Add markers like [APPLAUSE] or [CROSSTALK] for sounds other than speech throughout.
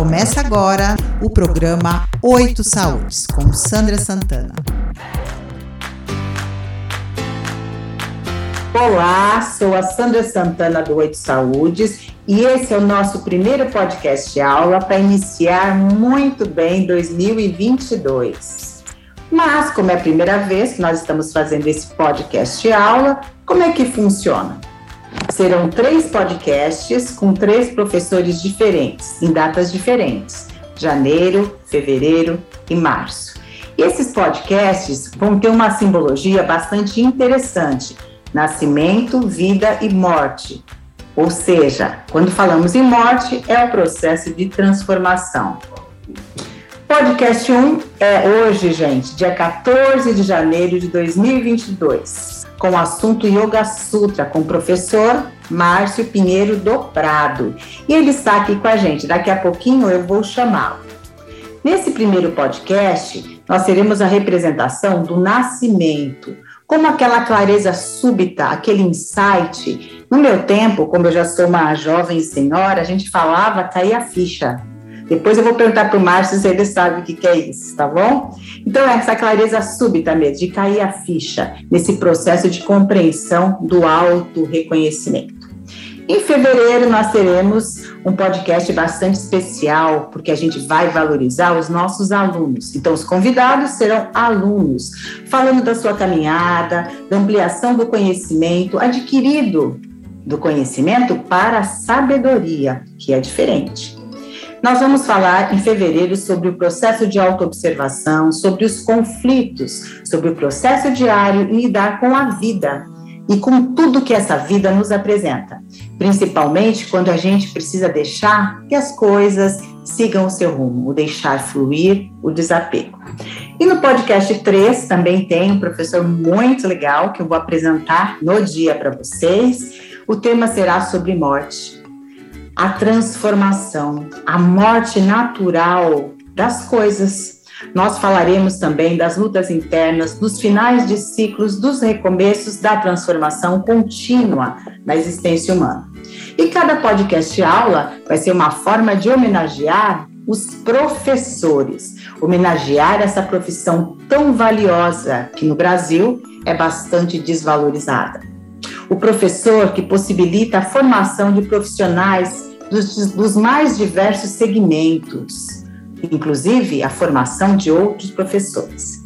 Começa agora o programa Oito Saúdes, com Sandra Santana. Olá, sou a Sandra Santana do Oito Saúdes e esse é o nosso primeiro podcast aula para iniciar muito bem 2022. Mas, como é a primeira vez que nós estamos fazendo esse podcast aula, como é que funciona? Serão três podcasts com três professores diferentes, em datas diferentes: janeiro, fevereiro e março. Esses podcasts vão ter uma simbologia bastante interessante: nascimento, vida e morte. Ou seja, quando falamos em morte, é o processo de transformação. Podcast 1 é hoje, gente, dia 14 de janeiro de 2022 com o assunto Yoga Sutra, com o professor Márcio Pinheiro do Prado. E ele está aqui com a gente. Daqui a pouquinho eu vou chamá-lo. Nesse primeiro podcast, nós teremos a representação do nascimento, como aquela clareza súbita, aquele insight. No meu tempo, como eu já sou uma jovem senhora, a gente falava cair a ficha. Depois eu vou perguntar para o Márcio se ele sabe o que, que é isso, tá bom? Então, essa clareza súbita mesmo, de cair a ficha nesse processo de compreensão do auto-reconhecimento. Em fevereiro, nós teremos um podcast bastante especial, porque a gente vai valorizar os nossos alunos. Então, os convidados serão alunos, falando da sua caminhada, da ampliação do conhecimento adquirido do conhecimento para a sabedoria, que é diferente. Nós vamos falar em fevereiro sobre o processo de autoobservação, sobre os conflitos, sobre o processo diário e lidar com a vida e com tudo que essa vida nos apresenta, principalmente quando a gente precisa deixar que as coisas sigam o seu rumo, o deixar fluir, o desapego. E no podcast 3 também tem um professor muito legal que eu vou apresentar no dia para vocês. O tema será sobre morte a transformação, a morte natural das coisas. Nós falaremos também das lutas internas, dos finais de ciclos, dos recomeços da transformação contínua na existência humana. E cada podcast aula vai ser uma forma de homenagear os professores, homenagear essa profissão tão valiosa que no Brasil é bastante desvalorizada. O professor que possibilita a formação de profissionais dos, dos mais diversos segmentos, inclusive a formação de outros professores.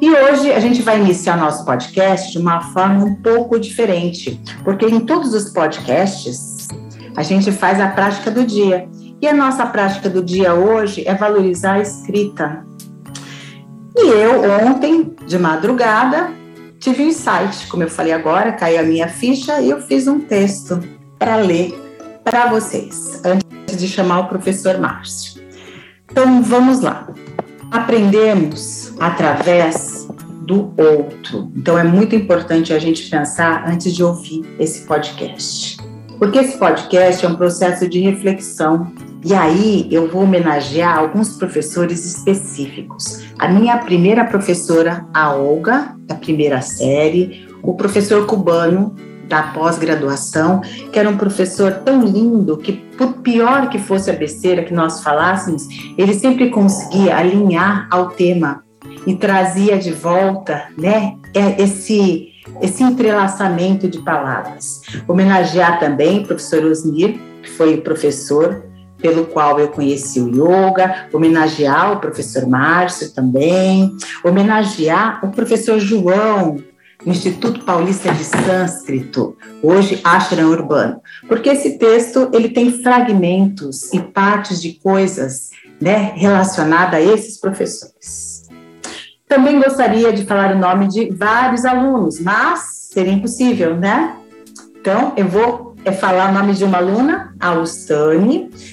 E hoje a gente vai iniciar nosso podcast de uma forma um pouco diferente, porque em todos os podcasts a gente faz a prática do dia. E a nossa prática do dia hoje é valorizar a escrita. E eu, ontem, de madrugada, tive um insight, como eu falei agora, caiu a minha ficha e eu fiz um texto para ler para vocês, antes de chamar o professor Márcio. Então, vamos lá. Aprendemos através do outro. Então, é muito importante a gente pensar antes de ouvir esse podcast. Porque esse podcast é um processo de reflexão. E aí eu vou homenagear alguns professores específicos. A minha primeira professora, a Olga, da primeira série, o professor cubano, da pós-graduação, que era um professor tão lindo que, por pior que fosse a besteira que nós falássemos, ele sempre conseguia alinhar ao tema e trazia de volta, né, é, esse esse entrelaçamento de palavras. Homenagear também o professor Osmir, que foi o professor pelo qual eu conheci o yoga, homenagear o professor Márcio também, homenagear o professor João, Instituto Paulista de Sânscrito, hoje Ashram Urbano, porque esse texto ele tem fragmentos e partes de coisas né, relacionadas a esses professores. Também gostaria de falar o nome de vários alunos, mas seria impossível, né? Então, eu vou é, falar o nome de uma aluna, a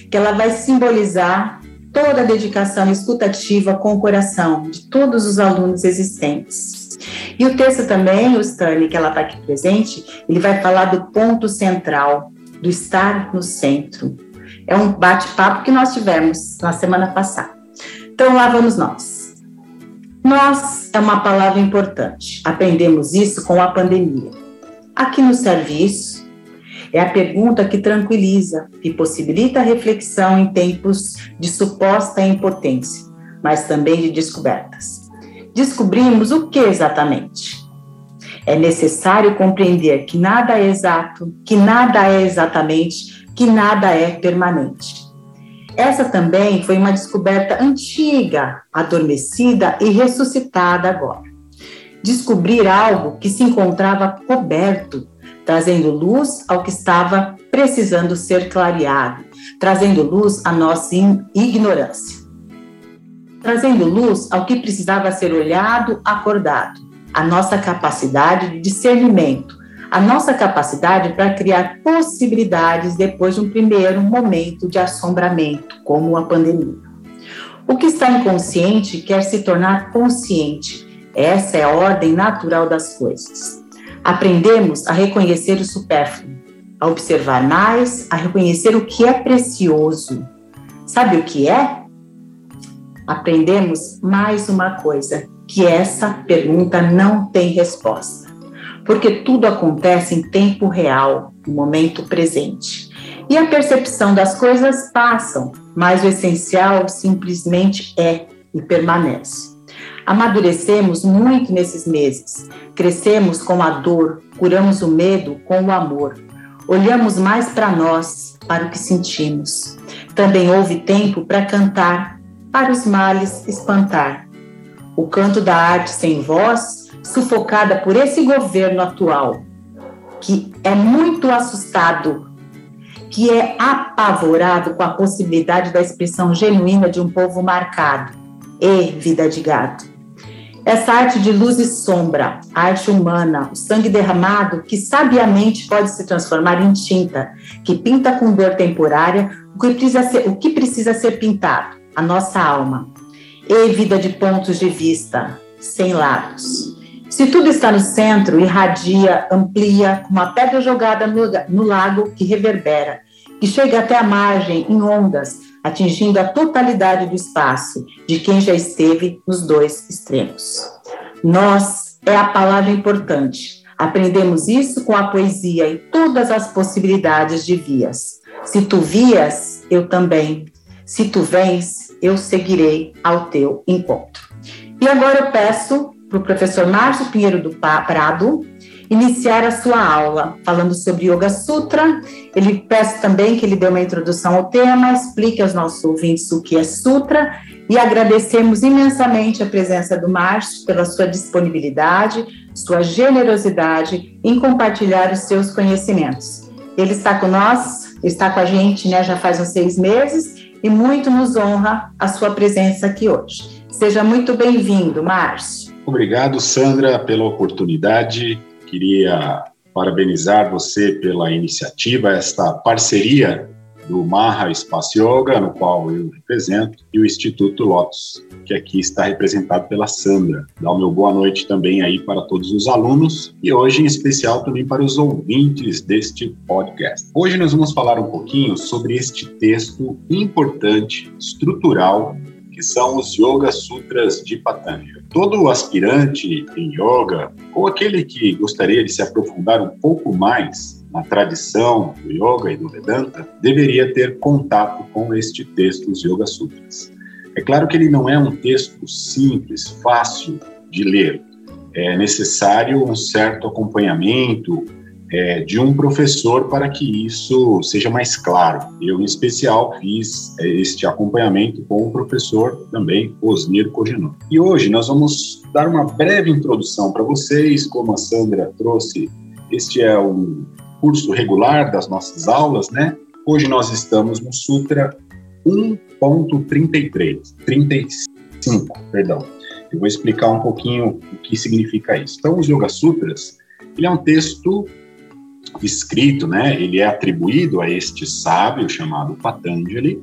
que ela vai simbolizar toda a dedicação escutativa com o coração de todos os alunos existentes. E o texto também, o Stanley, que ela está aqui presente, ele vai falar do ponto central, do estar no centro. É um bate-papo que nós tivemos na semana passada. Então, lá vamos nós. Nós é uma palavra importante. Aprendemos isso com a pandemia. Aqui no serviço, É a pergunta que tranquiliza, que possibilita a reflexão em tempos de suposta impotência, mas também de descobertas. Descobrimos o que exatamente? É necessário compreender que nada é exato, que nada é exatamente, que nada é permanente. Essa também foi uma descoberta antiga, adormecida e ressuscitada agora. Descobrir algo que se encontrava coberto, trazendo luz ao que estava precisando ser clareado, trazendo luz à nossa ignorância, trazendo luz ao que precisava ser olhado, acordado, a nossa capacidade de discernimento, a nossa capacidade para criar possibilidades depois de um primeiro momento de assombramento, como a pandemia. O que está inconsciente quer se tornar consciente. Essa é a ordem natural das coisas. Aprendemos a reconhecer o supérfluo, a observar mais, a reconhecer o que é precioso. Sabe o que é? Aprendemos mais uma coisa, que essa pergunta não tem resposta porque tudo acontece em tempo real, no momento presente. E a percepção das coisas passam, mas o essencial simplesmente é e permanece. Amadurecemos muito nesses meses, crescemos com a dor, curamos o medo com o amor, olhamos mais para nós, para o que sentimos. Também houve tempo para cantar, para os males espantar. O canto da arte sem voz sufocada por esse governo atual, que é muito assustado, que é apavorado com a possibilidade da expressão genuína de um povo marcado. E vida de gato. Essa arte de luz e sombra, a arte humana, o sangue derramado, que sabiamente pode se transformar em tinta, que pinta com dor temporária o que precisa ser, o que precisa ser pintado, a nossa alma. E vida de pontos de vista, sem lados. Se tudo está no centro, irradia, amplia, como uma pedra jogada no, no lago que reverbera, que chega até a margem em ondas, atingindo a totalidade do espaço de quem já esteve nos dois extremos. Nós é a palavra importante. Aprendemos isso com a poesia e todas as possibilidades de vias. Se tu vias, eu também. Se tu vens, eu seguirei ao teu encontro. E agora eu peço para o professor Márcio Pinheiro do Prado iniciar a sua aula falando sobre Yoga Sutra. Ele peço também que ele dê uma introdução ao tema, explique aos nossos ouvintes o que é Sutra e agradecemos imensamente a presença do Márcio pela sua disponibilidade, sua generosidade em compartilhar os seus conhecimentos. Ele está conosco, está com a gente né, já faz uns seis meses e muito nos honra a sua presença aqui hoje. Seja muito bem-vindo, Márcio. Obrigado, Sandra, pela oportunidade. Queria parabenizar você pela iniciativa, esta parceria do Maha Espaço Yoga, no qual eu represento, e o Instituto Lotus, que aqui está representado pela Sandra. Dá o meu boa noite também aí para todos os alunos e hoje em especial também para os ouvintes deste podcast. Hoje nós vamos falar um pouquinho sobre este texto importante, estrutural, que são os Yoga Sutras de Patanjali. Todo aspirante em yoga, ou aquele que gostaria de se aprofundar um pouco mais na tradição do yoga e do Vedanta, deveria ter contato com este texto, os Yoga Sutras. É claro que ele não é um texto simples, fácil de ler. É necessário um certo acompanhamento, é, de um professor para que isso seja mais claro. Eu, em especial, fiz é, este acompanhamento com o professor também, Osnir Cogenot. E hoje nós vamos dar uma breve introdução para vocês, como a Sandra trouxe, este é um curso regular das nossas aulas, né? Hoje nós estamos no Sutra 1.33, 35, perdão. Eu vou explicar um pouquinho o que significa isso. Então, os Yoga Sutras, ele é um texto escrito, né, ele é atribuído a este sábio chamado Patanjali,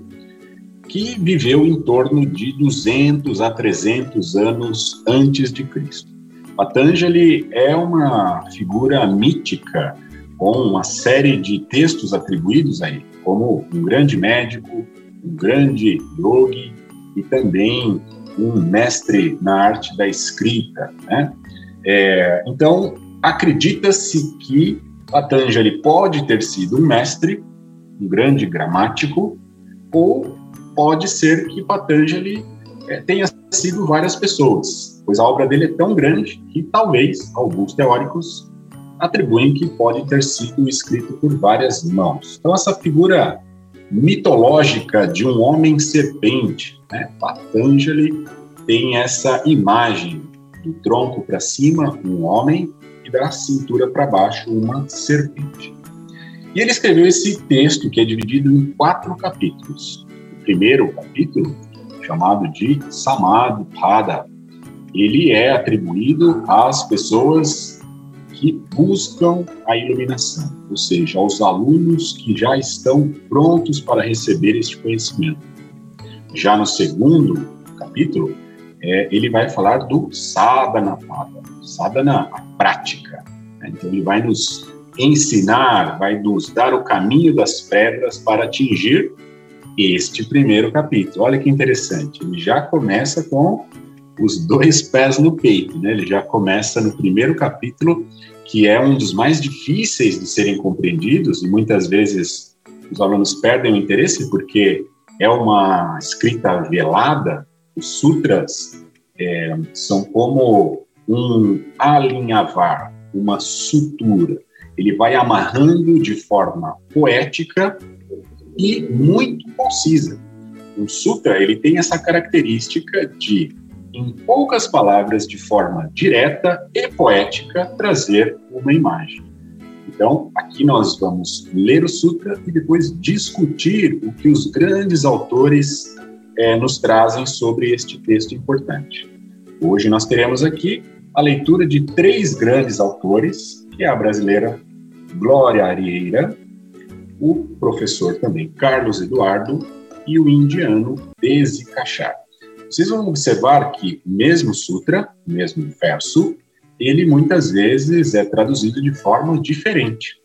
que viveu em torno de 200 a 300 anos antes de Cristo. Patanjali é uma figura mítica com uma série de textos atribuídos a ele, como um grande médico, um grande yogi e também um mestre na arte da escrita. Né? É, então, acredita-se que Patanjali pode ter sido um mestre, um grande gramático, ou pode ser que Patanjali é, tenha sido várias pessoas, pois a obra dele é tão grande que talvez alguns teóricos atribuem que pode ter sido escrito por várias mãos. Então, essa figura mitológica de um homem serpente, né? Patanjali tem essa imagem do tronco para cima, um homem, e da cintura para baixo, uma serpente. E ele escreveu esse texto que é dividido em quatro capítulos. O primeiro capítulo, chamado de Samadhi ele é atribuído às pessoas que buscam a iluminação, ou seja, aos alunos que já estão prontos para receber este conhecimento. Já no segundo capítulo, é, ele vai falar do sadhana pada, sadhana, a prática. Né? Então, ele vai nos ensinar, vai nos dar o caminho das pedras para atingir este primeiro capítulo. Olha que interessante, ele já começa com os dois pés no peito, né? Ele já começa no primeiro capítulo, que é um dos mais difíceis de serem compreendidos e muitas vezes os alunos perdem o interesse porque é uma escrita velada. Os sutras é, são como um alinhavar, uma sutura. Ele vai amarrando de forma poética e muito concisa. O sutra ele tem essa característica de em poucas palavras, de forma direta e poética, trazer uma imagem. Então, aqui nós vamos ler o Sutra e depois discutir o que os grandes autores é, nos trazem sobre este texto importante. Hoje nós teremos aqui a leitura de três grandes autores, que é a brasileira Glória Arieira, o professor também Carlos Eduardo e o indiano Desi Kachar. Vocês vão observar que mesmo sutra, mesmo verso, ele muitas vezes é traduzido de forma diferente.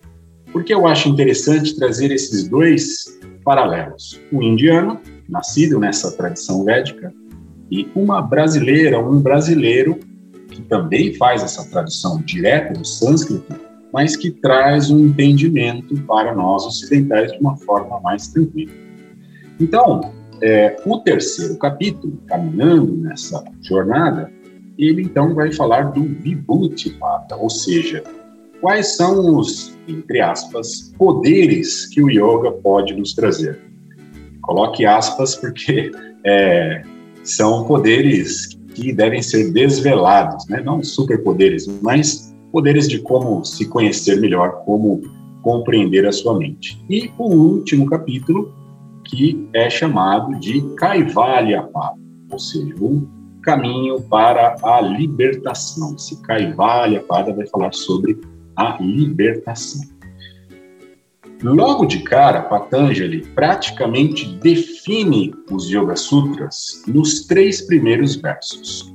Porque eu acho interessante trazer esses dois paralelos. Um indiano, nascido nessa tradição védica, e uma brasileira, um brasileiro, que também faz essa tradução direta do sânscrito, mas que traz um entendimento para nós ocidentais de uma forma mais tranquila. Então, é, o terceiro capítulo, caminhando nessa jornada, ele então vai falar do Vibhuti-Pada, ou seja, quais são os, entre aspas, poderes que o yoga pode nos trazer. Coloque aspas porque é, são poderes que devem ser desvelados, né? não superpoderes, mas poderes de como se conhecer melhor, como compreender a sua mente. E o último capítulo que é chamado de Kaivalya Pada, ou seja, o caminho para a libertação. Esse Kaivalya Pada vai falar sobre a libertação. Logo de cara, Patanjali praticamente define os Yoga Sutras nos três primeiros versos.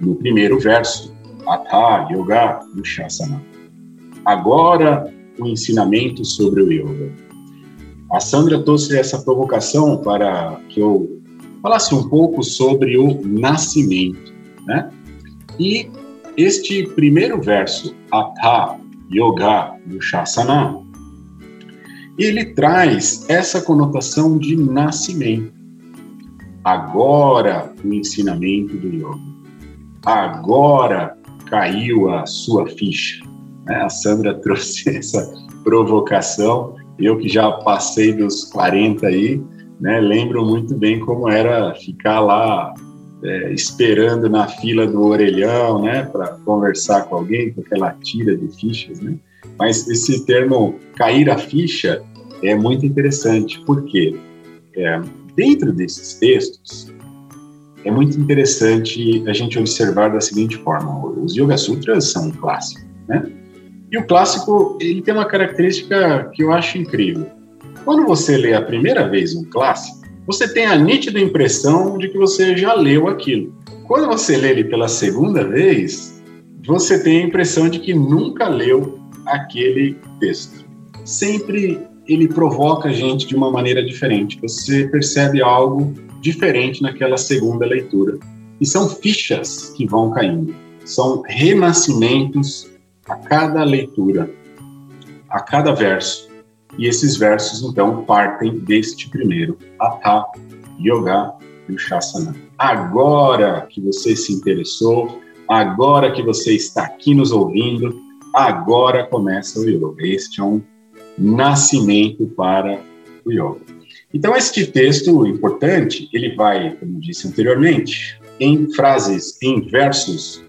No primeiro verso, Atha Yoga Nushasana. Agora, o ensinamento sobre o yoga. A Sandra trouxe essa provocação para que eu falasse um pouco sobre o nascimento, né? E este primeiro verso, Atha Yoga Nushasana, ele traz essa conotação de nascimento. Agora o ensinamento do yoga. Agora caiu a sua ficha. Né? A Sandra [LAUGHS] trouxe essa provocação eu que já passei dos 40 aí, né, lembro muito bem como era ficar lá é, esperando na fila do orelhão, né, para conversar com alguém, com aquela tira de fichas, né? Mas esse termo cair a ficha é muito interessante, porque é, dentro desses textos é muito interessante a gente observar da seguinte forma: os Yoga Sutras são um clássico, né? E o clássico, ele tem uma característica que eu acho incrível. Quando você lê a primeira vez um clássico, você tem a nítida impressão de que você já leu aquilo. Quando você lê ele pela segunda vez, você tem a impressão de que nunca leu aquele texto. Sempre ele provoca a gente de uma maneira diferente. Você percebe algo diferente naquela segunda leitura. E são fichas que vão caindo. São renascimentos a cada leitura. a cada verso. E esses versos, então, partem deste primeiro, Atha Yoga Dushasana. Agora que você se interessou, agora que você está aqui nos ouvindo, agora começa o yoga. Este é um nascimento para o yoga. Então, este texto importante, ele vai, como disse anteriormente, em frases, em versos,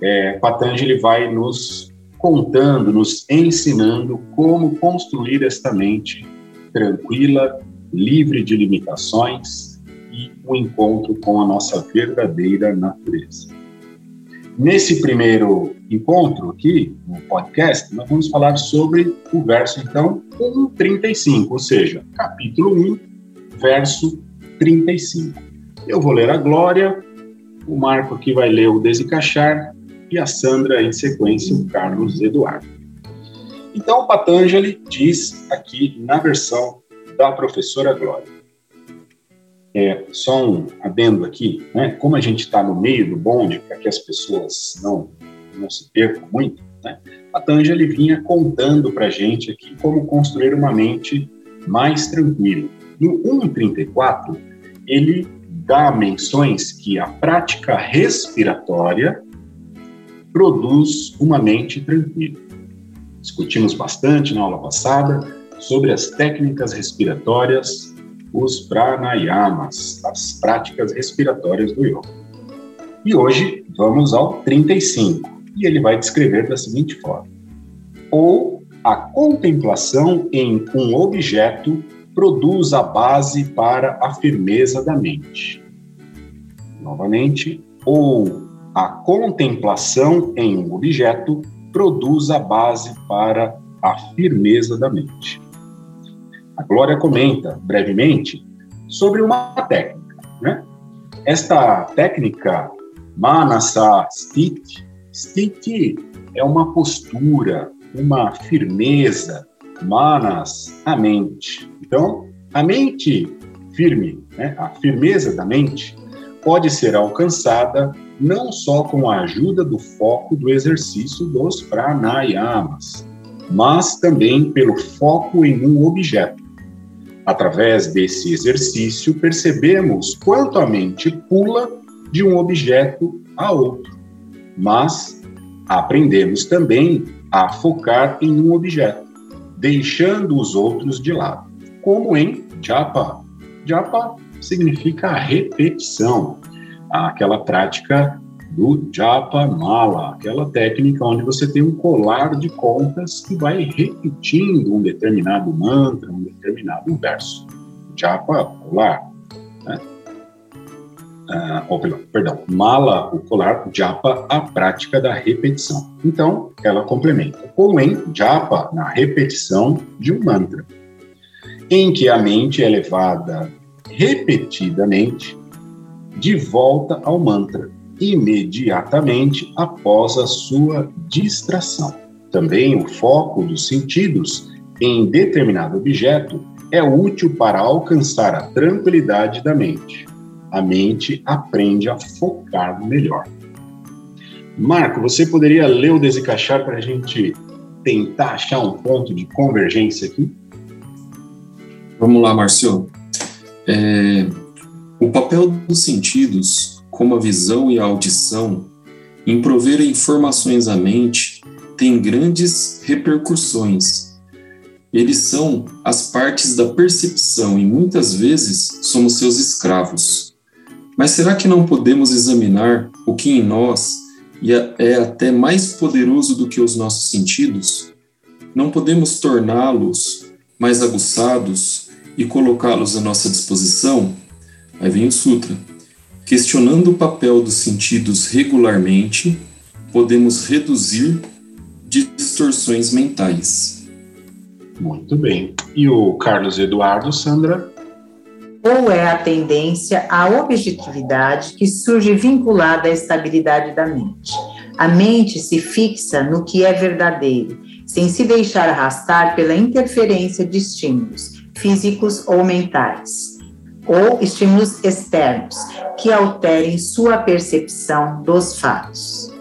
é, Patanjali vai nos contando, nos ensinando como construir esta mente tranquila, livre de limitações e o encontro com a nossa verdadeira natureza. Nesse primeiro encontro aqui, no podcast, nós vamos falar sobre o verso, então, 1,35, ou seja, capítulo 1, verso 35. Eu vou ler a Glória, o Marco aqui vai ler o Desencaixar e a Sandra, em sequência, o Carlos Eduardo. Então, o Patanjali diz aqui na versão da professora Glória. É, só um adendo aqui, né? como a gente está no meio do bonde, para que as pessoas não, não se percam muito, né? Patanjali vinha contando para a gente aqui como construir uma mente mais tranquila. No 1.34, ele dá menções que a prática respiratória produz uma mente tranquila. Discutimos bastante na aula passada sobre as técnicas respiratórias os pranayamas, as práticas respiratórias do yoga. E hoje vamos ao 35, e ele vai descrever da seguinte forma: ou a contemplação em um objeto produz a base para a firmeza da mente. Novamente, ou a contemplação em um objeto produz a base para a firmeza da mente. A Glória comenta brevemente sobre uma técnica. Né? Esta técnica, Manasa Sthiti, Sthiti é uma postura, uma firmeza, Manas, a mente. Então, a mente firme, né? a firmeza da mente, pode ser alcançada não só com a ajuda do foco do exercício dos pranayamas, mas também pelo foco em um objeto. Através desse exercício, percebemos quanto a mente pula de um objeto a outro, mas aprendemos também a focar em um objeto, deixando os outros de lado, como em japa. Japa significa repetição, aquela prática do Japa Mala, aquela técnica onde você tem um colar de contas que vai repetindo um determinado mantra, um determinado verso. Japa, colar. Né? Ah, perdão, Mala, o colar, Japa, a prática da repetição. Então, ela complementa. Em Japa, na repetição de um mantra, em que a mente é levada repetidamente de volta ao mantra imediatamente após a sua distração. Também o foco dos sentidos em determinado objeto é útil para alcançar a tranquilidade da mente. A mente aprende a focar melhor. Marco, você poderia ler o desencaixar para a gente tentar achar um ponto de convergência aqui? Vamos lá, Marcio. É, o papel dos sentidos como a visão e a audição, em prover informações à mente, tem grandes repercussões. Eles são as partes da percepção e muitas vezes somos seus escravos. Mas será que não podemos examinar o que em nós é até mais poderoso do que os nossos sentidos? Não podemos torná-los mais aguçados e colocá-los à nossa disposição? Aí vem o Sutra Questionando o papel dos sentidos regularmente, podemos reduzir distorções mentais. Muito bem. E o Carlos Eduardo, Sandra? Ou é a tendência à objetividade que surge vinculada à estabilidade da mente. A mente se fixa no que é verdadeiro, sem se deixar arrastar pela interferência de estímulos físicos ou mentais ou estímulos externos que alterem sua percepção dos fatos.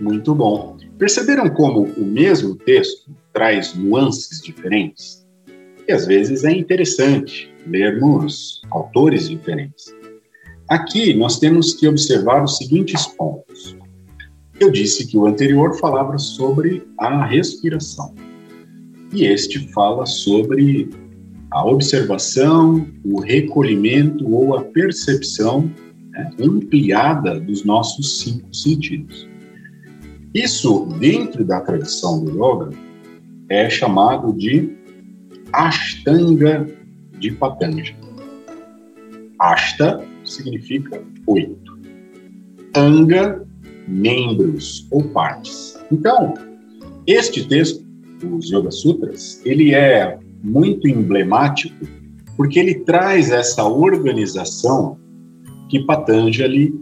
Muito bom. Perceberam como o mesmo texto traz nuances diferentes. E às vezes é interessante lermos autores diferentes. Aqui nós temos que observar os seguintes pontos. Eu disse que o anterior falava sobre a respiração. E este fala sobre a observação, o recolhimento ou a percepção né, ampliada dos nossos cinco sentidos. Isso, dentro da tradição do yoga, é chamado de Ashtanga de Patanjali. Ashta significa oito. Anga, membros ou partes. Então, este texto, os Yoga Sutras, ele é muito emblemático porque ele traz essa organização que Patanjali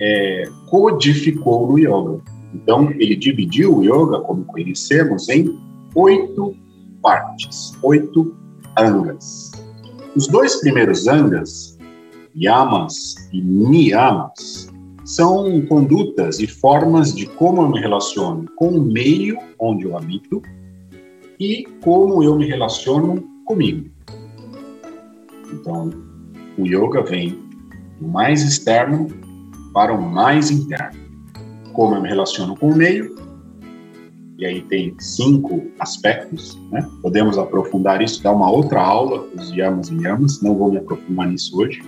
é, codificou no yoga. Então, ele dividiu o yoga, como conhecemos, em oito partes, oito angas. Os dois primeiros angas, yamas e niyamas, são condutas e formas de como eu me relaciono com o meio onde eu habito e como eu me relaciono comigo. Então, o yoga vem do mais externo para o mais interno como eu me relaciono com o meio, e aí tem cinco aspectos, né? Podemos aprofundar isso, dar uma outra aula, os yamas e yamas, não vou me aprofundar nisso hoje.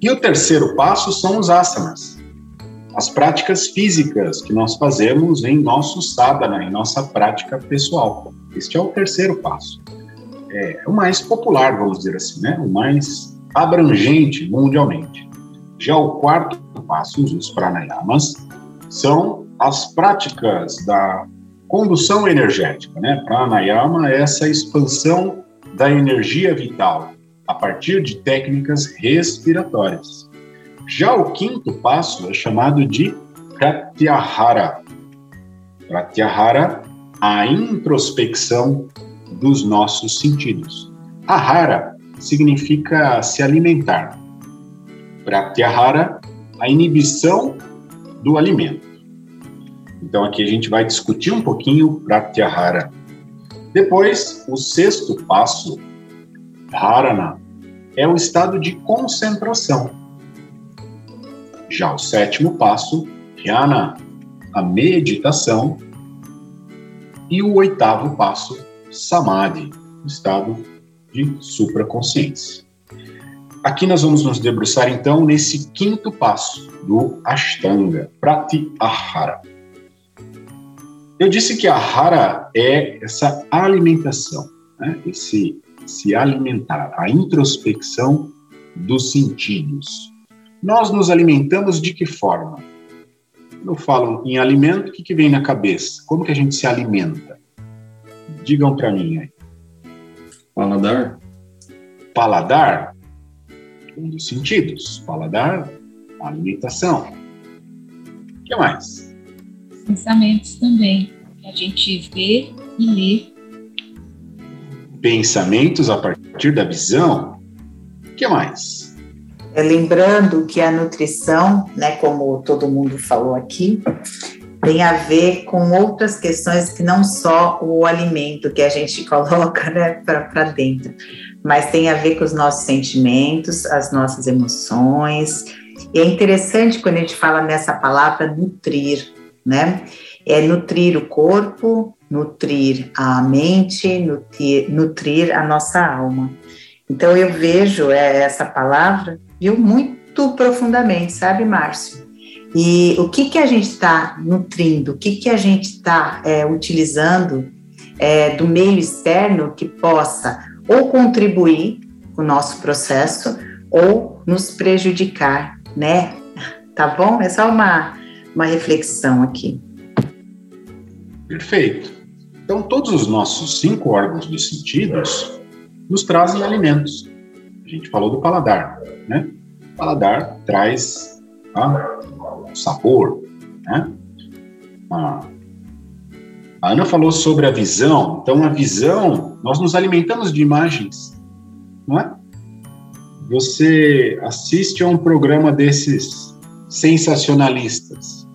E o terceiro passo são os asanas, as práticas físicas que nós fazemos em nosso sadhana, em nossa prática pessoal. Este é o terceiro passo. É o mais popular, vamos dizer assim, né? O mais abrangente mundialmente. Já o quarto passo, os pranayamas, são as práticas da condução energética, né? Pranayama é essa expansão da energia vital a partir de técnicas respiratórias. Já o quinto passo é chamado de Pratyahara. Pratyahara, a introspecção dos nossos sentidos. Ahara significa se alimentar. Pratyahara, a inibição do alimento. Então aqui a gente vai discutir um pouquinho Pratyahara. Depois, o sexto passo, Dharana, é o estado de concentração. Já o sétimo passo, Dhyana, a meditação. E o oitavo passo, Samadhi, estado de supraconsciência. Aqui nós vamos nos debruçar então nesse quinto passo do Ashtanga, Pratyahara. Eu disse que a Hara é essa alimentação, né? esse se alimentar, a introspecção dos sentidos. Nós nos alimentamos de que forma? Quando eu falo em alimento, o que, que vem na cabeça? Como que a gente se alimenta? Digam para mim aí. Paladar. Paladar? um dos sentidos. Paladar, alimentação. O que mais? Pensamentos também, a gente vê e lê. Pensamentos a partir da visão. O que mais? É, lembrando que a nutrição, né, como todo mundo falou aqui, tem a ver com outras questões que não só o alimento que a gente [LAUGHS] coloca né, para dentro, mas tem a ver com os nossos sentimentos, as nossas emoções. E é interessante quando a gente fala nessa palavra nutrir, né? É nutrir o corpo, nutrir a mente, nutrir, nutrir a nossa alma. Então eu vejo é, essa palavra, viu, muito profundamente, sabe, Márcio? E o que que a gente está nutrindo, o que que a gente está é, utilizando é, do meio externo que possa ou contribuir com o nosso processo ou nos prejudicar, né? Tá bom? É só uma, uma reflexão aqui. Perfeito. Então, todos os nossos cinco órgãos de sentidos nos trazem alimentos. A gente falou do paladar, né? O paladar traz ah, sabor, né? Ah, a Ana falou sobre a visão. Então, a visão, nós nos alimentamos de imagens, não é? Você assiste a um programa desses sensacionalistas.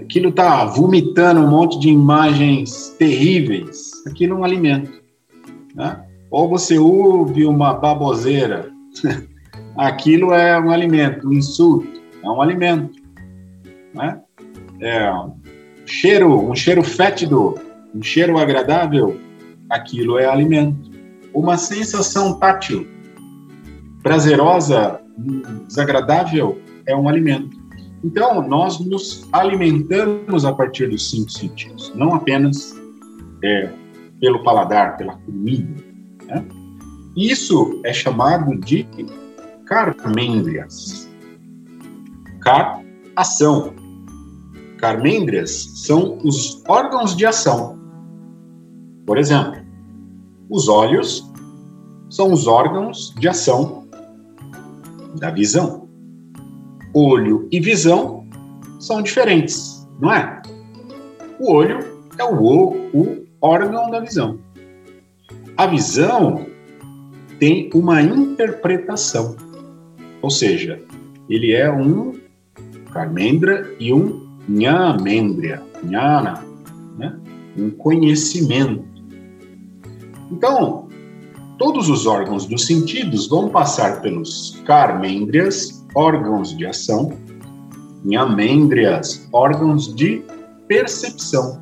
aquilo está vomitando um monte de imagens terríveis. Aquilo é um alimento. Né? Ou você ouve uma baboseira, [LAUGHS] aquilo é um alimento, um insulto, é um alimento. Né? É um cheiro, um cheiro fétido, um cheiro agradável, aquilo é alimento. Uma sensação tátil, prazerosa, desagradável, é um alimento. Então, nós nos alimentamos a partir dos cinco sentidos, não apenas é, pelo paladar, pela comida. Né? Isso é chamado de carmêndrias. Car, ação. Carmêndrias são os órgãos de ação. Por exemplo, os olhos são os órgãos de ação da visão. Olho e visão são diferentes, não é? O olho é o, o órgão da visão. A visão tem uma interpretação, ou seja, ele é um carmendra e um nhamendria, nhana, né? um conhecimento. Então, todos os órgãos dos sentidos vão passar pelos carmêndrias, órgãos de ação, nhamendrias, órgãos de percepção.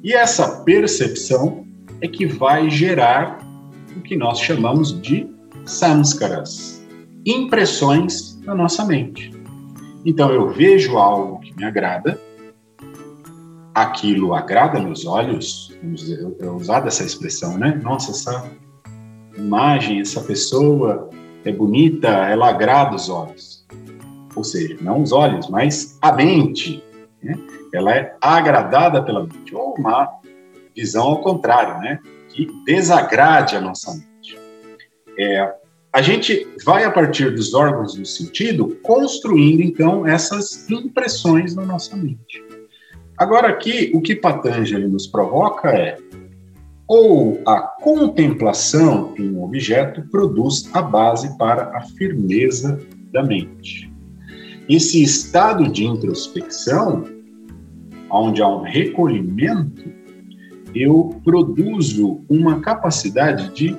E essa percepção é que vai gerar o que nós chamamos de samskaras, impressões na nossa mente. Então eu vejo algo que me agrada, aquilo agrada meus olhos, vamos dizer, eu usar essa expressão, né? Nossa, essa imagem, essa pessoa é bonita, ela agrada os olhos. Ou seja, não os olhos, mas a mente. Né? ela é agradada pela mente, ou uma visão ao contrário, né? que desagrade a nossa mente. É, a gente vai, a partir dos órgãos do sentido, construindo, então, essas impressões na nossa mente. Agora, aqui, o que Patanjali nos provoca é ou a contemplação em um objeto produz a base para a firmeza da mente. Esse estado de introspecção onde há um recolhimento, eu produzo uma capacidade de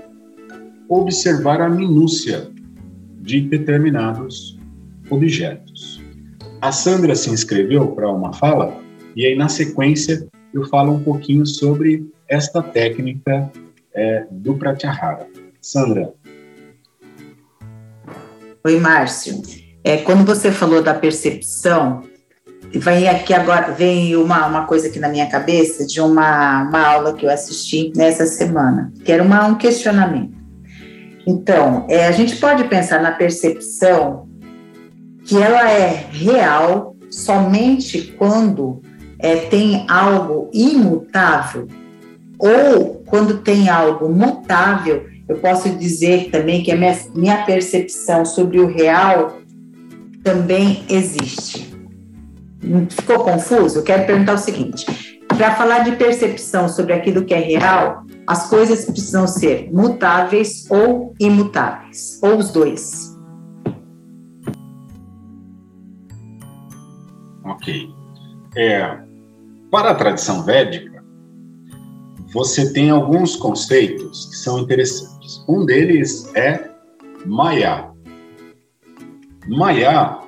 observar a minúcia de determinados objetos. A Sandra se inscreveu para uma fala e aí na sequência eu falo um pouquinho sobre esta técnica é, do Pratyahara. Sandra. Oi, Márcio. É, quando você falou da percepção, Vem aqui agora, vem uma, uma coisa aqui na minha cabeça de uma, uma aula que eu assisti nessa semana, que era uma, um questionamento. Então, é, a gente pode pensar na percepção que ela é real somente quando é, tem algo imutável, ou quando tem algo mutável, eu posso dizer também que a minha, minha percepção sobre o real também existe. Ficou confuso? Eu quero perguntar o seguinte: para falar de percepção sobre aquilo que é real, as coisas precisam ser mutáveis ou imutáveis, ou os dois. Ok. É, para a tradição védica, você tem alguns conceitos que são interessantes. Um deles é Maya. Maya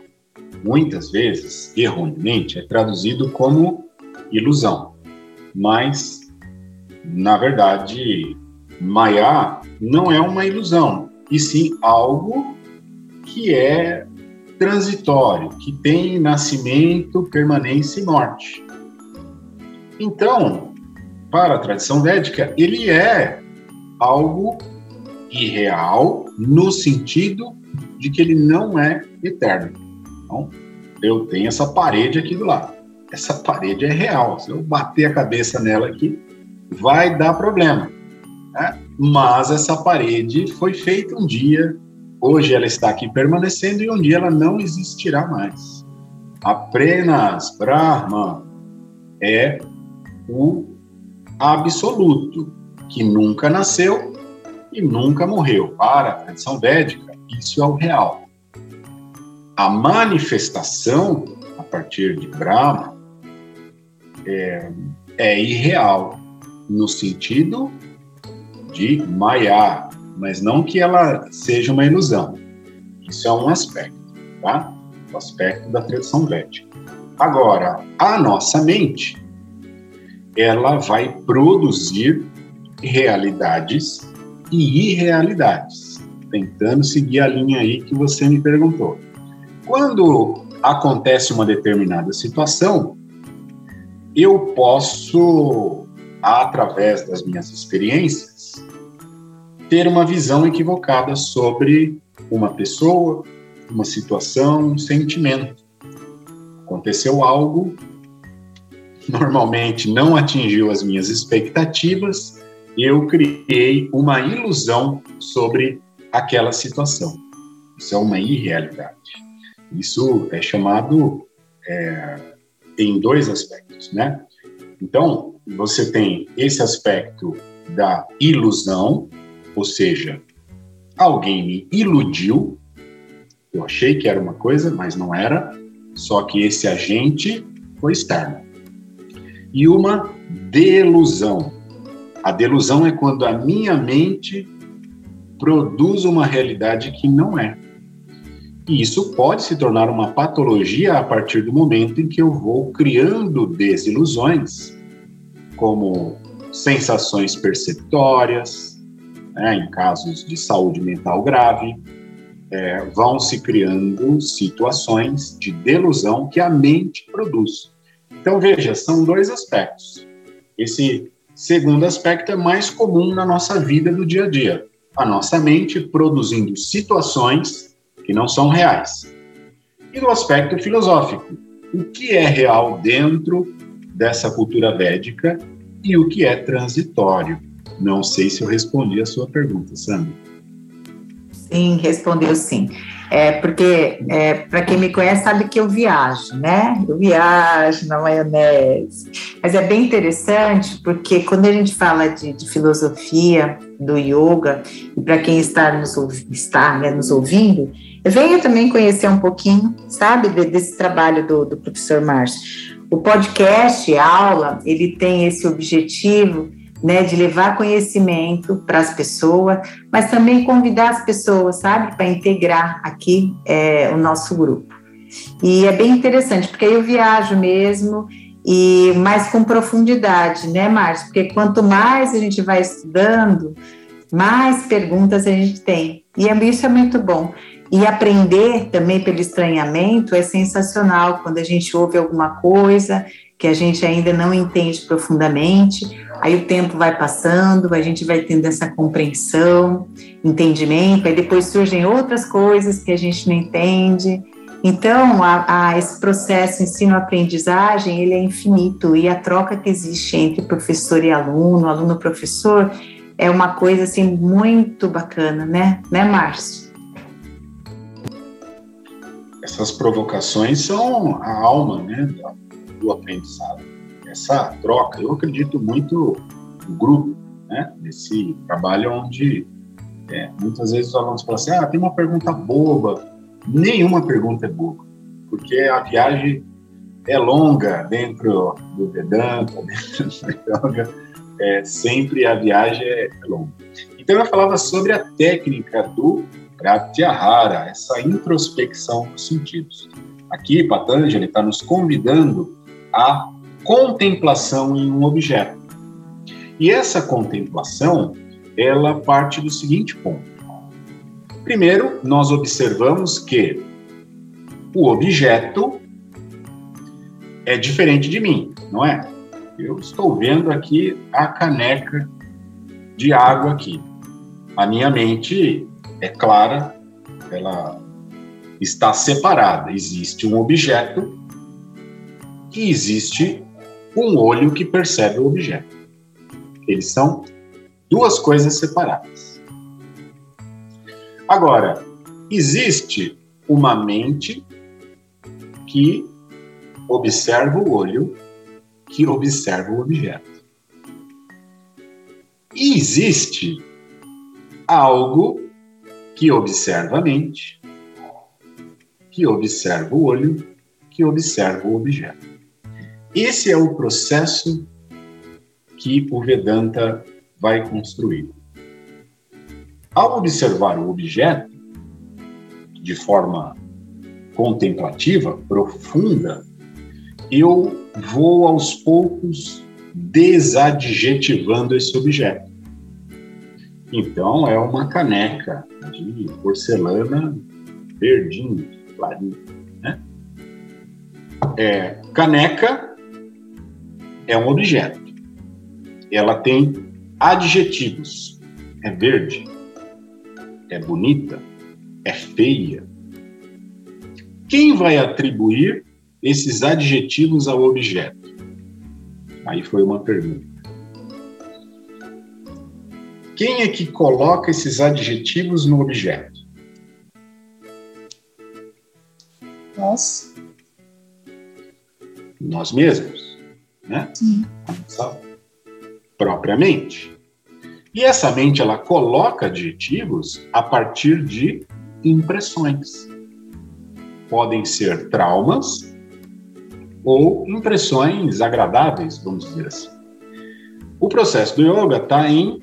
muitas vezes, erroneamente, é traduzido como ilusão. Mas, na verdade, Maya não é uma ilusão, e sim algo que é transitório, que tem nascimento, permanência e morte. Então, para a tradição védica, ele é algo irreal no sentido de que ele não é eterno. Então, eu tenho essa parede aqui do lado. Essa parede é real. Se eu bater a cabeça nela aqui, vai dar problema. Né? Mas essa parede foi feita um dia, hoje ela está aqui permanecendo e um dia ela não existirá mais. Apenas Brahma é o absoluto, que nunca nasceu e nunca morreu. Para a tradição védica, isso é o real a manifestação a partir de Brahma é, é irreal, no sentido de Maya, mas não que ela seja uma ilusão. Isso é um aspecto, tá? O aspecto da tradição védica. Agora, a nossa mente, ela vai produzir realidades e irrealidades, tentando seguir a linha aí que você me perguntou. Quando acontece uma determinada situação, eu posso, através das minhas experiências, ter uma visão equivocada sobre uma pessoa, uma situação, um sentimento. Aconteceu algo, normalmente não atingiu as minhas expectativas, eu criei uma ilusão sobre aquela situação. Isso é uma irrealidade. Isso é chamado é, em dois aspectos, né? Então, você tem esse aspecto da ilusão, ou seja, alguém me iludiu, eu achei que era uma coisa, mas não era, só que esse agente foi externo. E uma delusão. A delusão é quando a minha mente produz uma realidade que não é. E isso pode se tornar uma patologia a partir do momento em que eu vou criando desilusões, como sensações perceptórias, né, em casos de saúde mental grave, é, vão se criando situações de delusão que a mente produz. Então, veja, são dois aspectos. Esse segundo aspecto é mais comum na nossa vida do dia a dia. A nossa mente produzindo situações que não são reais. E no aspecto filosófico, o que é real dentro dessa cultura védica e o que é transitório? Não sei se eu respondi a sua pergunta, Sandra. Sim, respondeu sim. É porque, é, para quem me conhece, sabe que eu viajo, né? Eu viajo na maionese. Mas é bem interessante porque quando a gente fala de, de filosofia, do yoga, e para quem está nos, está, né, nos ouvindo, Venha também conhecer um pouquinho, sabe, desse trabalho do, do professor Márcio. O podcast, a aula, ele tem esse objetivo né, de levar conhecimento para as pessoas, mas também convidar as pessoas, sabe, para integrar aqui é, o nosso grupo. E é bem interessante, porque eu viajo mesmo e mais com profundidade, né, Márcio? Porque quanto mais a gente vai estudando, mais perguntas a gente tem. E é, isso é muito bom. E aprender também pelo estranhamento é sensacional quando a gente ouve alguma coisa que a gente ainda não entende profundamente, aí o tempo vai passando, a gente vai tendo essa compreensão, entendimento, aí depois surgem outras coisas que a gente não entende. Então, a, a esse processo ensino-aprendizagem, ele é infinito, e a troca que existe entre professor e aluno, aluno-professor, é uma coisa, assim, muito bacana, né? Né, Márcio? Essas provocações são a alma né, do aprendizado. Essa troca, eu acredito muito no grupo, né, nesse trabalho onde é, muitas vezes os alunos falam assim, ah, tem uma pergunta boba. Nenhuma pergunta é boba, porque a viagem é longa dentro do Vedanta, [LAUGHS] dentro do Yoga, é, sempre a viagem é longa. Então eu falava sobre a técnica do Pratyahara, essa introspecção dos sentidos. Aqui, Patanjali está nos convidando à contemplação em um objeto. E essa contemplação, ela parte do seguinte ponto. Primeiro, nós observamos que o objeto é diferente de mim, não é? Eu estou vendo aqui a caneca de água aqui. A minha mente é clara, ela está separada. Existe um objeto e existe um olho que percebe o objeto. Eles são duas coisas separadas. Agora, existe uma mente que observa o olho, que observa o objeto. E existe algo que observa a mente, que observa o olho, que observa o objeto. esse é o processo que o Vedanta vai construir. Ao observar o objeto de forma contemplativa, profunda, eu vou aos poucos desadjetivando esse objeto. Então, é uma caneca de porcelana verdinho, clarinho. Né? É, caneca é um objeto. Ela tem adjetivos. É verde, é bonita, é feia. Quem vai atribuir esses adjetivos ao objeto? Aí foi uma pergunta. Quem é que coloca esses adjetivos no objeto? Nós. Nós mesmos, né? Sim. Propriamente. E essa mente ela coloca adjetivos a partir de impressões. Podem ser traumas ou impressões agradáveis, vamos dizer assim. O processo do yoga está em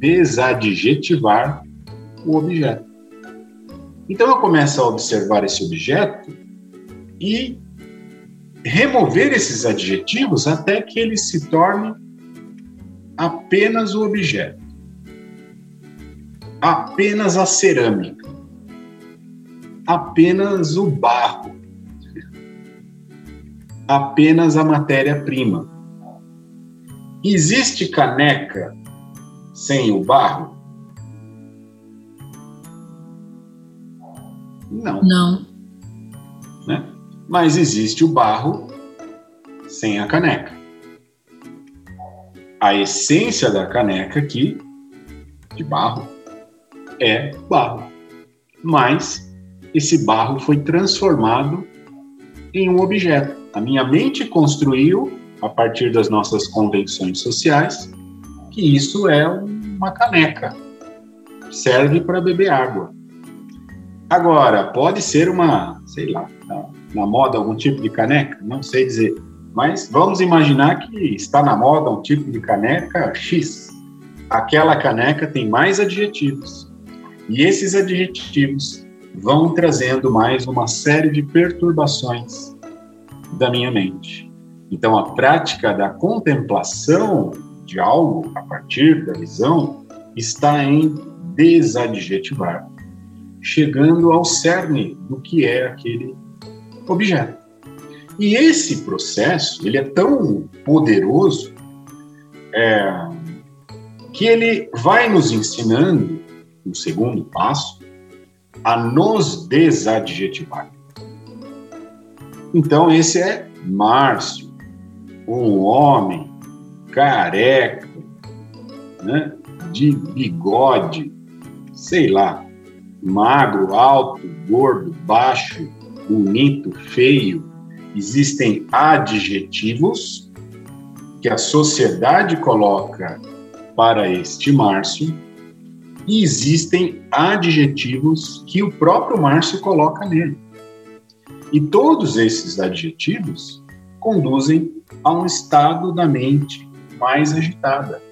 desadjetivar o objeto. Então eu começo a observar esse objeto e remover esses adjetivos até que ele se torne apenas o objeto, apenas a cerâmica, apenas o barro, apenas a matéria-prima. Existe caneca sem o barro? Não. Não. Né? Mas existe o barro sem a caneca a essência da caneca aqui, de barro, é barro. Mas esse barro foi transformado em um objeto. A minha mente construiu, a partir das nossas convenções sociais, que isso é uma caneca. Serve para beber água. Agora, pode ser uma, sei lá, na, na moda algum tipo de caneca? Não sei dizer mas vamos imaginar que está na moda um tipo de caneca X. Aquela caneca tem mais adjetivos. E esses adjetivos vão trazendo mais uma série de perturbações da minha mente. Então, a prática da contemplação de algo a partir da visão está em desadjetivar, chegando ao cerne do que é aquele objeto. E esse processo ele é tão poderoso é, que ele vai nos ensinando, no segundo passo, a nos desadjetivar. Então, esse é Márcio, um homem careca, né, de bigode, sei lá, magro, alto, gordo, baixo, bonito, feio, existem adjetivos que a sociedade coloca para este Márcio e existem adjetivos que o próprio Márcio coloca nele. E todos esses adjetivos conduzem a um estado da mente mais agitada,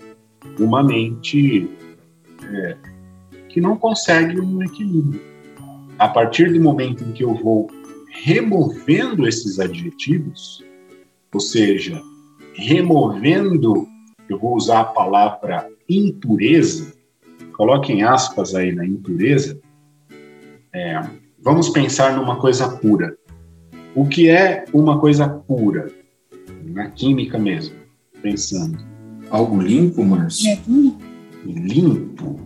uma mente é, que não consegue um equilíbrio. A partir do momento em que eu vou removendo esses adjetivos, ou seja, removendo, eu vou usar a palavra impureza, coloquem aspas aí na impureza, é, vamos pensar numa coisa pura. O que é uma coisa pura? Na química mesmo, pensando. Algo limpo, Márcio? É? Limpo?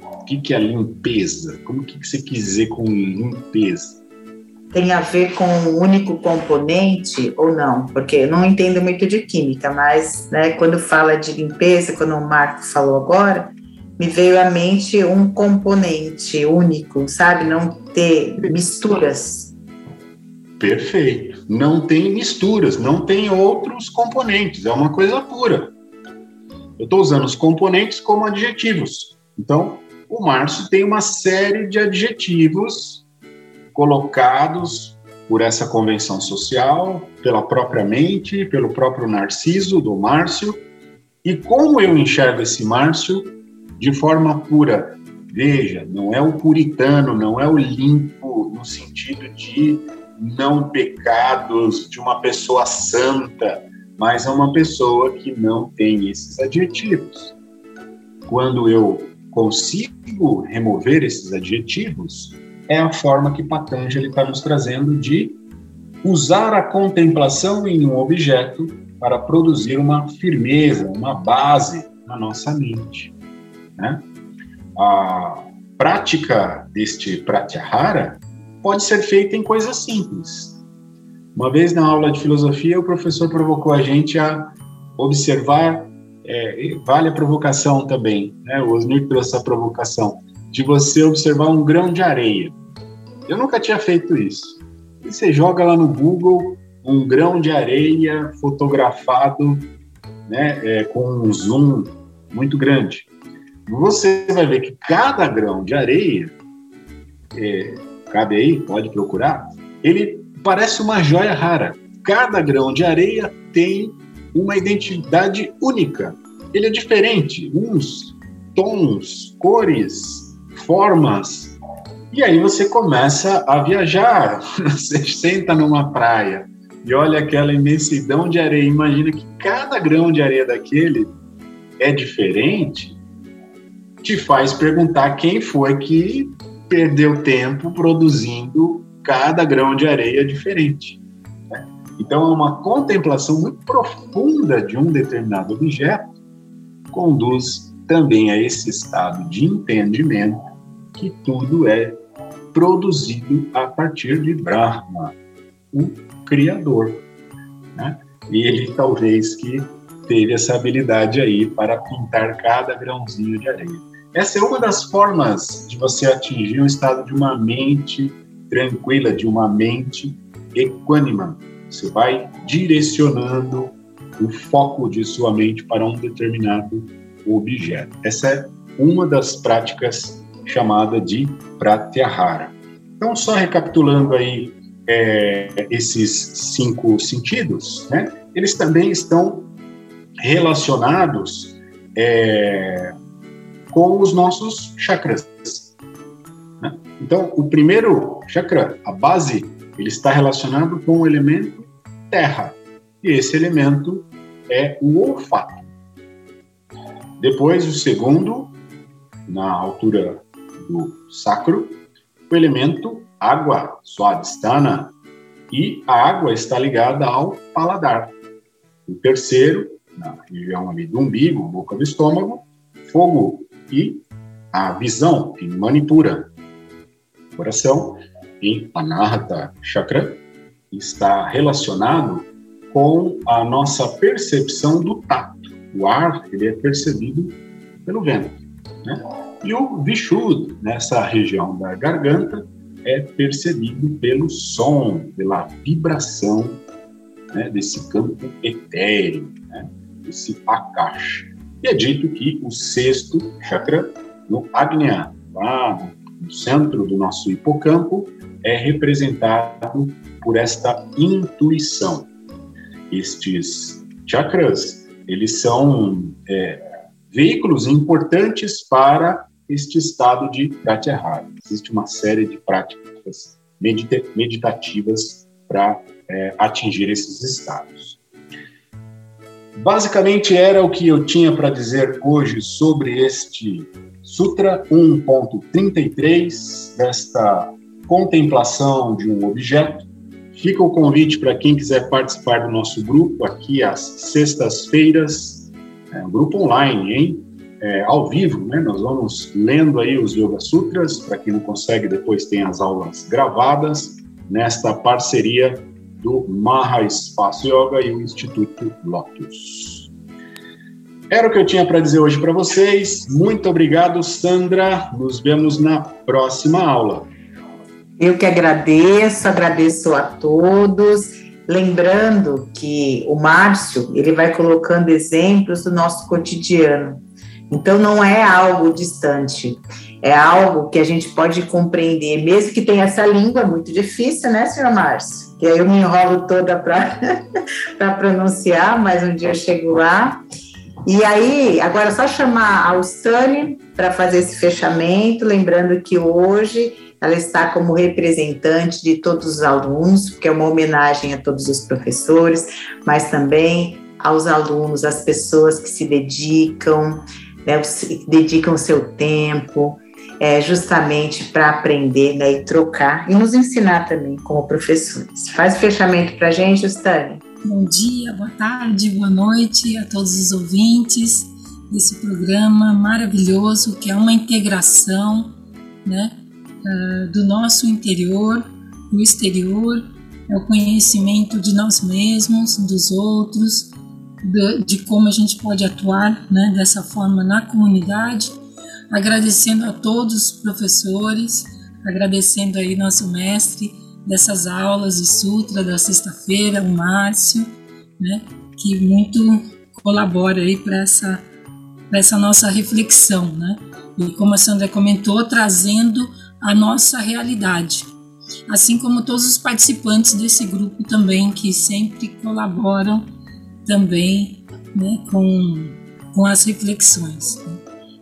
O que, que é limpeza? Como que você quer dizer com limpeza? tem a ver com um único componente ou não? Porque eu não entendo muito de química, mas né, quando fala de limpeza, quando o Marco falou agora, me veio à mente um componente único, sabe? Não ter misturas. Perfeito. Não tem misturas, não tem outros componentes, é uma coisa pura. Eu estou usando os componentes como adjetivos. Então, o Márcio tem uma série de adjetivos colocados por essa convenção social, pela própria mente, pelo próprio Narciso, do Márcio, e como eu enxergo esse Márcio de forma pura. Veja, não é o puritano, não é o limpo no sentido de não pecados, de uma pessoa santa, mas é uma pessoa que não tem esses adjetivos. Quando eu consigo remover esses adjetivos, é a forma que Patanjali está nos trazendo de usar a contemplação em um objeto para produzir uma firmeza, uma base na nossa mente. Né? A prática deste pratyahara pode ser feita em coisas simples. Uma vez na aula de filosofia, o professor provocou a gente a observar, é, vale a provocação também, né? o Osnir trouxe a provocação, de você observar um grão de areia. Eu nunca tinha feito isso. E você joga lá no Google um grão de areia fotografado né, é, com um zoom muito grande. Você vai ver que cada grão de areia, é, cabe aí, pode procurar, ele parece uma joia rara. Cada grão de areia tem uma identidade única. Ele é diferente, uns tons, cores, formas, e aí você começa a viajar. [LAUGHS] Você senta numa praia e olha aquela imensidão de areia. Imagina que cada grão de areia daquele é diferente. Te faz perguntar quem foi que perdeu tempo produzindo cada grão de areia diferente. Né? Então, é uma contemplação muito profunda de um determinado objeto conduz também a esse estado de entendimento que tudo é produzido a partir de Brahma, o Criador. Né? E ele talvez que teve essa habilidade aí para pintar cada grãozinho de areia. Essa é uma das formas de você atingir um estado de uma mente tranquila, de uma mente equânima. Você vai direcionando o foco de sua mente para um determinado objeto. Essa é uma das práticas chamada de pratyahara. Então, só recapitulando aí é, esses cinco sentidos, né, eles também estão relacionados é, com os nossos chakras. Né? Então, o primeiro chakra, a base, ele está relacionado com o elemento terra. E esse elemento é o olfato. Depois, o segundo, na altura do sacro, o elemento água, suadistana, e a água está ligada ao paladar. O terceiro, na região ali do umbigo, boca do estômago, fogo e a visão, em manipura. Coração, em anahata chakra, está relacionado com a nossa percepção do tato. O ar, ele é percebido pelo vento. Né? E o Vishud, nessa região da garganta, é percebido pelo som, pela vibração né, desse campo etéreo, né, desse Akash. E é dito que o sexto chakra, no Agnya, lá no centro do nosso hipocampo, é representado por esta intuição. Estes chakras, eles são é, veículos importantes para este estado de pratyahara. Existe uma série de práticas medita meditativas para é, atingir esses estados. Basicamente era o que eu tinha para dizer hoje sobre este Sutra 1.33, desta contemplação de um objeto. Fica o convite para quem quiser participar do nosso grupo aqui às sextas-feiras, é um grupo online, hein? é, ao vivo, né? Nós vamos lendo aí os Yoga Sutras, para quem não consegue, depois tem as aulas gravadas, nesta parceria do Maha Espaço Yoga e o Instituto Lotus. Era o que eu tinha para dizer hoje para vocês. Muito obrigado, Sandra. Nos vemos na próxima aula. Eu que agradeço, agradeço a todos. Lembrando que o Márcio, ele vai colocando exemplos do nosso cotidiano. Então, não é algo distante. é algo que a gente pode compreender, mesmo que tenha essa língua muito difícil, né, senhor Márcio? Que aí eu me enrolo toda para [LAUGHS] pronunciar, mas um dia eu chego lá. E aí, agora é só chamar a Ustane para fazer esse fechamento, lembrando que hoje ela está como representante de todos os alunos, porque é uma homenagem a todos os professores, mas também aos alunos, às pessoas que se dedicam, né, dedicam seu tempo, é, justamente para aprender né, e trocar e nos ensinar também como professores. Faz o fechamento para a gente, Justânia. Bom dia, boa tarde, boa noite a todos os ouvintes desse programa maravilhoso que é uma integração né, uh, do nosso interior, do exterior, é o conhecimento de nós mesmos, dos outros, de, de como a gente pode atuar né, dessa forma na comunidade. Agradecendo a todos os professores, agradecendo aí nosso mestre dessas aulas de sutra da sexta-feira, o Márcio, né, que muito colabora aí para essa, essa nossa reflexão, né? E como a Sandra comentou, trazendo a nossa realidade, assim como todos os participantes desse grupo também que sempre colaboram também né, com, com as reflexões.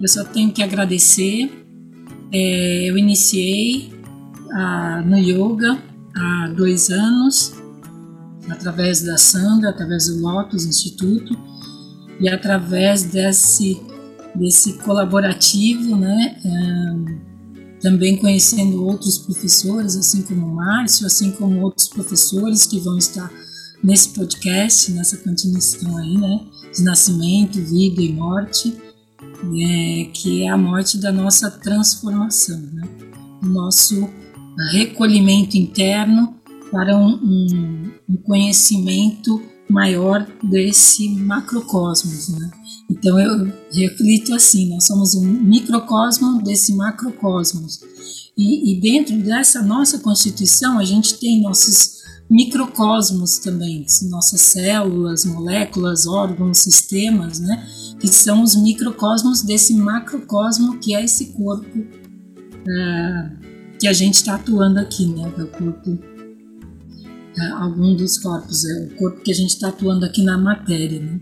Eu só tenho que agradecer. É, eu iniciei a, no yoga há dois anos, através da Sandra, através do Lotus Instituto, e através desse, desse colaborativo, né, é, também conhecendo outros professores, assim como o Márcio, assim como outros professores que vão estar nesse podcast, nessa continuação aí, né, de nascimento, vida e morte, é, que é a morte da nossa transformação, né, do nosso recolhimento interno para um, um, um conhecimento maior desse macrocosmos, né? Então eu reflito assim, nós somos um microcosmo desse macrocosmos. E, e, dentro dessa nossa constituição a gente tem nossos microcosmos também, nossas células, moléculas, órgãos, sistemas, né? Que são os microcosmos desse macrocosmo que é esse corpo é, que a gente está atuando aqui, né? É o corpo, é, algum dos corpos, é o corpo que a gente está atuando aqui na matéria, né?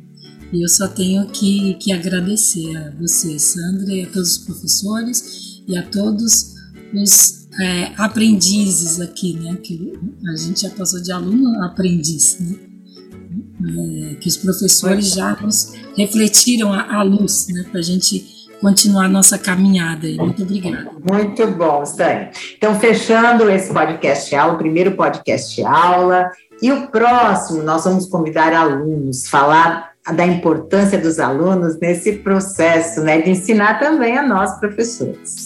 E eu só tenho que, que agradecer a você, Sandra, e a todos os professores e a todos os é, aprendizes aqui, né? Que a gente já passou de aluno a aprendiz, né? É, que os professores já nos refletiram a, a luz, né? Para a gente continuar nossa caminhada. Muito obrigada. Muito bom, Stane. Então, fechando esse podcast aula, o primeiro podcast aula, e o próximo nós vamos convidar alunos, falar da importância dos alunos nesse processo, né, de ensinar também a nós professores.